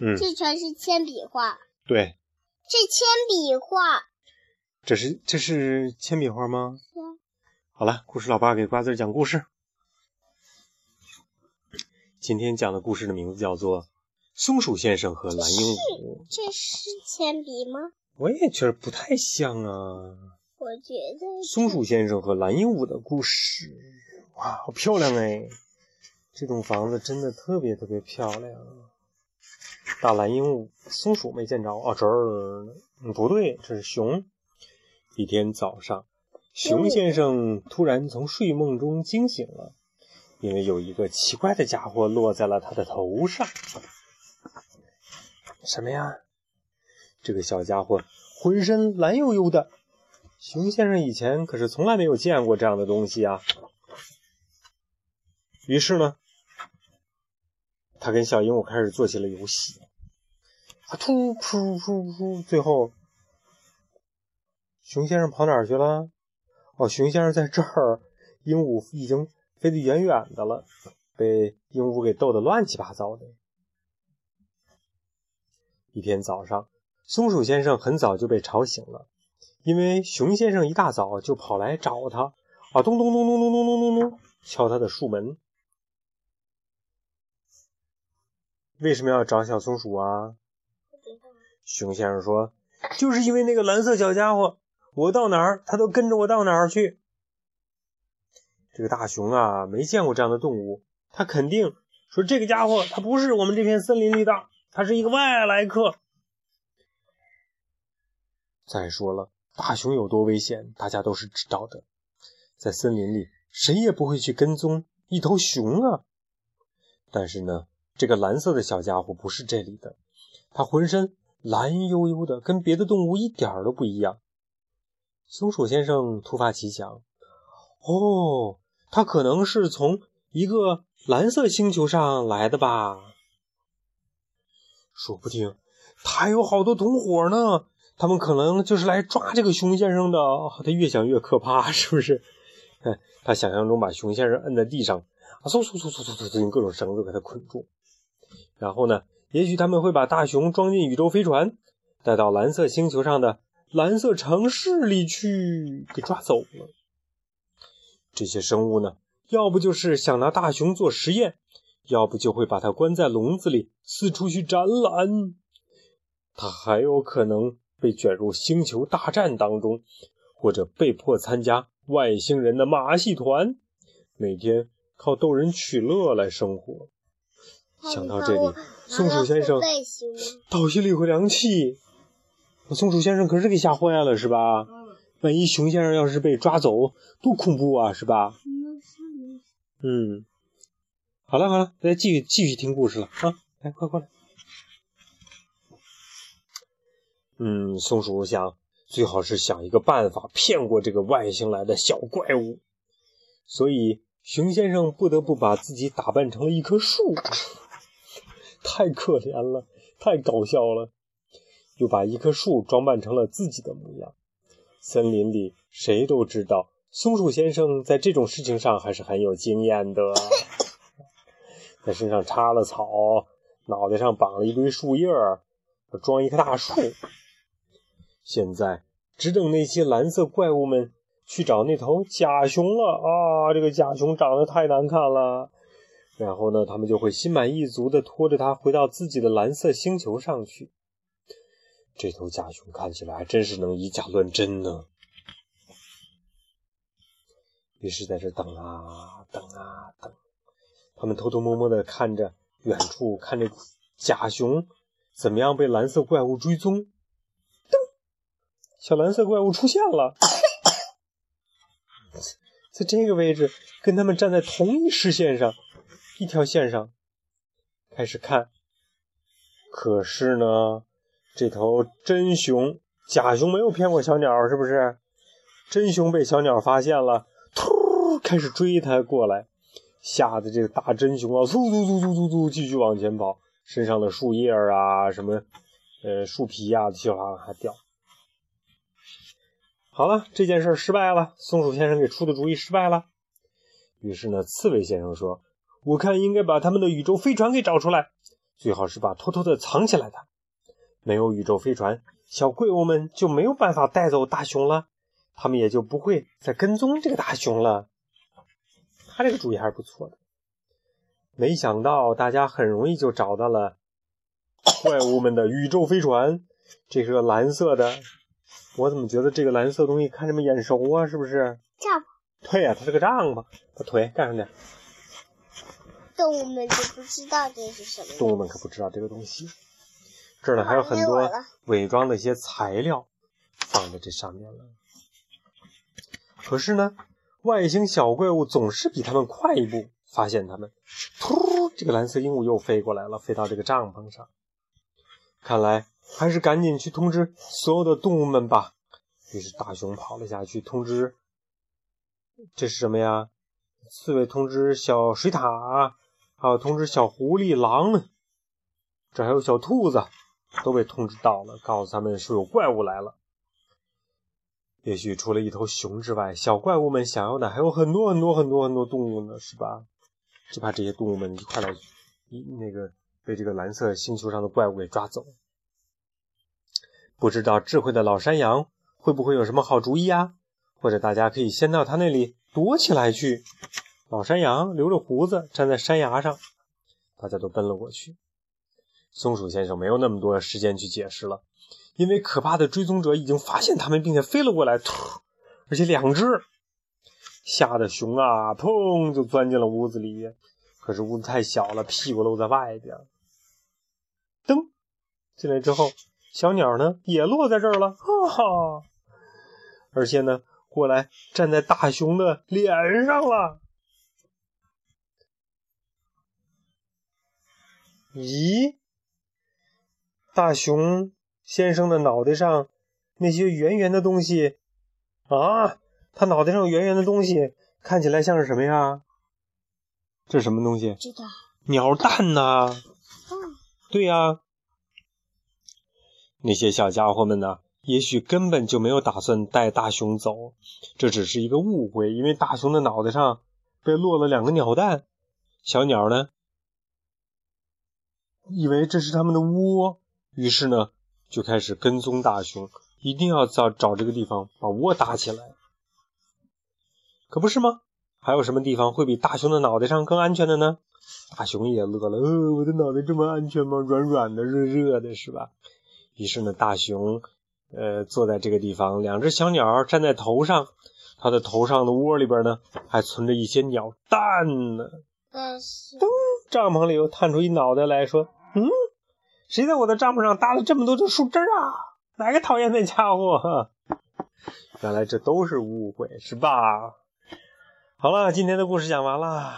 嗯，这全是铅笔画。对，这铅笔画。这是这是铅笔画吗？是啊。好了，故事老爸给瓜子讲故事。今天讲的故事的名字叫做《松鼠先生和蓝鹦鹉》。这是铅笔吗？我也觉得不太像啊。我觉得松鼠先生和蓝鹦鹉的故事，哇，好漂亮哎！这栋房子真的特别特别漂亮。大蓝鹦鹉，松鼠没见着哦，这儿嗯不对，这是熊。一天早上，熊先生突然从睡梦中惊醒了，因为有一个奇怪的家伙落在了他的头上。什么呀？这个小家伙浑身蓝悠悠的。熊先生以前可是从来没有见过这样的东西啊。于是呢，他跟小鹦鹉开始做起了游戏。啊，突噗噗噗，最后。熊先生跑哪儿去了？哦，熊先生在这儿，鹦鹉已经飞得远远的了，被鹦鹉给逗得乱七八糟的。一天早上，松鼠先生很早就被吵醒了，因为熊先生一大早就跑来找他，啊，咚咚咚咚咚咚咚咚咚，敲他的树门。为什么要找小松鼠啊？熊先生说：“就是因为那个蓝色小家伙。”我到哪儿，它都跟着我到哪儿去。这个大熊啊，没见过这样的动物，他肯定说这个家伙它不是我们这片森林里的，它是一个外来客。再说了，大熊有多危险，大家都是知道的，在森林里谁也不会去跟踪一头熊啊。但是呢，这个蓝色的小家伙不是这里的，它浑身蓝悠悠的，跟别的动物一点都不一样。松鼠先生突发奇想：“哦，他可能是从一个蓝色星球上来的吧？说不定他还有好多同伙呢。他们可能就是来抓这个熊先生的。他越想越可怕，是不是？他想象中把熊先生摁在地上，啊，嗖嗖嗖嗖嗖嗖，用各种绳子给他捆住。然后呢，也许他们会把大熊装进宇宙飞船，带到蓝色星球上的。”蓝色城市里去给抓走了。这些生物呢，要不就是想拿大熊做实验，要不就会把它关在笼子里四处去展览。它还有可能被卷入星球大战当中，或者被迫参加外星人的马戏团，每天靠逗人取乐来生活。想到这里，松鼠先生倒吸了一口凉气。松鼠先生可是给吓坏了，是吧？万一熊先生要是被抓走，多恐怖啊，是吧？嗯，好了好了，大家继续继续听故事了啊！来，快过来。嗯，松鼠想，最好是想一个办法骗过这个外星来的小怪物，所以熊先生不得不把自己打扮成了一棵树，太可怜了，太搞笑了。又把一棵树装扮成了自己的模样。森林里谁都知道，松鼠先生在这种事情上还是很有经验的。在身上插了草，脑袋上绑了一堆树叶儿，装一棵大树。现在只等那些蓝色怪物们去找那头假熊了啊！这个假熊长得太难看了。然后呢，他们就会心满意足地拖着它回到自己的蓝色星球上去。这头假熊看起来还真是能以假乱真呢。于是，在这等啊等啊等，他们偷偷摸摸的看着远处，看着假熊怎么样被蓝色怪物追踪。噔，小蓝色怪物出现了，在这个位置跟他们站在同一视线上，一条线上开始看。可是呢？这头真熊，假熊没有骗过小鸟，是不是？真熊被小鸟发现了，突开始追它过来，吓得这个大真熊啊，嗖嗖嗖嗖嗖嗖继续往前跑，身上的树叶啊，什么呃树皮呀啊，稀哗哗掉。好了，这件事失败了，松鼠先生给出的主意失败了。于是呢，刺猬先生说：“我看应该把他们的宇宙飞船给找出来。”最好是把偷偷的藏起来的。没有宇宙飞船，小怪物们就没有办法带走大熊了，他们也就不会再跟踪这个大熊了。他这个主意还是不错的。没想到大家很容易就找到了怪物们的宇宙飞船，这是个蓝色的。我怎么觉得这个蓝色东西看着么眼熟啊？是不是？帐篷。对呀、它是个帐篷。把腿盖上点。动物们就不知道这是什么。动物们可不知道这个东西。这儿呢还有很多伪装的一些材料放在这上面了。可是呢，外星小怪物总是比他们快一步发现他们。突，这个蓝色鹦鹉又飞过来了，飞到这个帐篷上。看来还是赶紧去通知所有的动物们吧。于是大熊跑了下去通知，这是什么呀？刺猬通知小水獭，还有通知小狐狸、狼，这还有小兔子，都被通知到了，告诉他们说有怪物来了。也许除了一头熊之外，小怪物们想要的还有很多很多很多很多动物呢，是吧？就怕这些动物们一块来，一那个被这个蓝色星球上的怪物给抓走。不知道智慧的老山羊会不会有什么好主意啊？或者大家可以先到他那里躲起来去。老山羊留着胡子站在山崖上，大家都奔了过去。松鼠先生没有那么多时间去解释了，因为可怕的追踪者已经发现他们，并且飞了过来，而且两只，吓得熊啊，砰就钻进了屋子里。可是屋子太小了，屁股露在外边。噔，进来之后，小鸟呢也落在这儿了，哈哈，而且呢，过来站在大熊的脸上了。咦，大熊先生的脑袋上那些圆圆的东西啊，他脑袋上圆圆的东西看起来像是什么呀？这是什么东西？知道。鸟蛋呐、嗯，对呀、那些小家伙们呢，也许根本就没有打算带大熊走，这只是一个误会，因为大熊的脑袋上被落了两个鸟蛋，小鸟呢，以为这是他们的窝，于是呢，就开始跟踪大熊，一定要找找这个地方把窝搭起来。可不是吗？还有什么地方会比大熊的脑袋上更安全的呢？大熊也乐了，呃，我的脑袋这么安全吗？软软的，热热的，是吧？于是呢，大熊，呃，坐在这个地方，两只小鸟站在头上，它的头上的窝里边呢，还存着一些鸟蛋呢。但是帐篷里又探出一脑袋来说：“嗯，谁在我的帐篷上搭了这么多的树枝啊？哪个讨厌的家伙？” 原来这都是误会，是吧？好了，今天的故事讲完了。